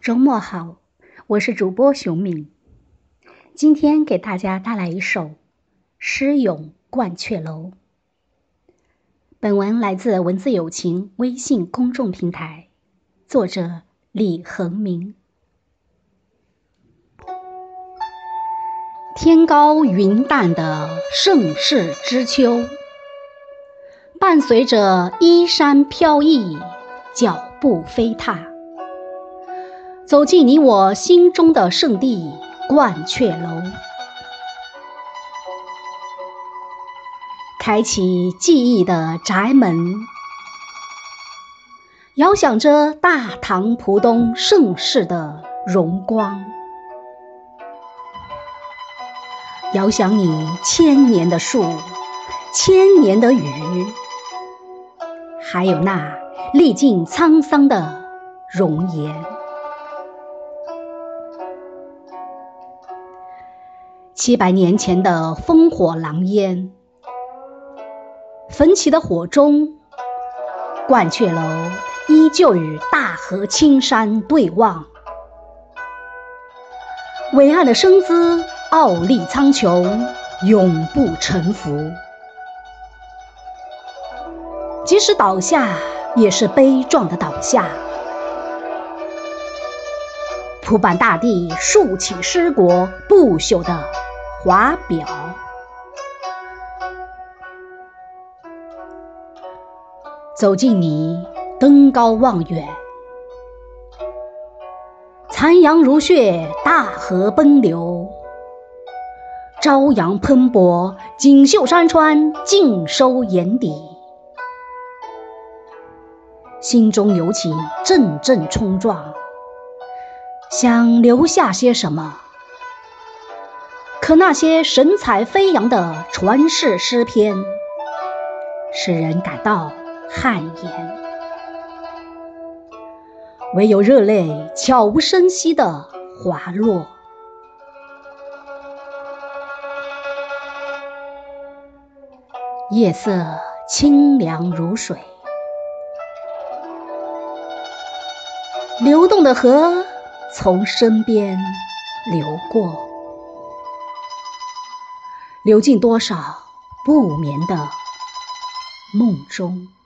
周末好，我是主播熊敏，今天给大家带来一首《诗咏鹳雀楼》。本文来自文字友情微信公众平台，作者李恒明。天高云淡的盛世之秋，伴随着衣衫飘逸，脚步飞踏。走进你我心中的圣地鹳雀楼，开启记忆的宅门，遥想着大唐浦东盛世的荣光，遥想你千年的树，千年的雨，还有那历尽沧桑的容颜。七百年前的烽火狼烟，焚起的火中，鹳雀楼依旧与大河青山对望。伟岸的身姿，傲立苍穹，永不臣服。即使倒下，也是悲壮的倒下。铺满大地，竖起诗国不朽的。华表，走近你，登高望远，残阳如血，大河奔流，朝阳喷薄，锦绣山川尽收眼底，心中涌起阵阵冲撞，想留下些什么。可那些神采飞扬的传世诗篇，使人感到汗颜；唯有热泪悄无声息的滑落。夜色清凉如水，流动的河从身边流过。流进多少不眠的梦中。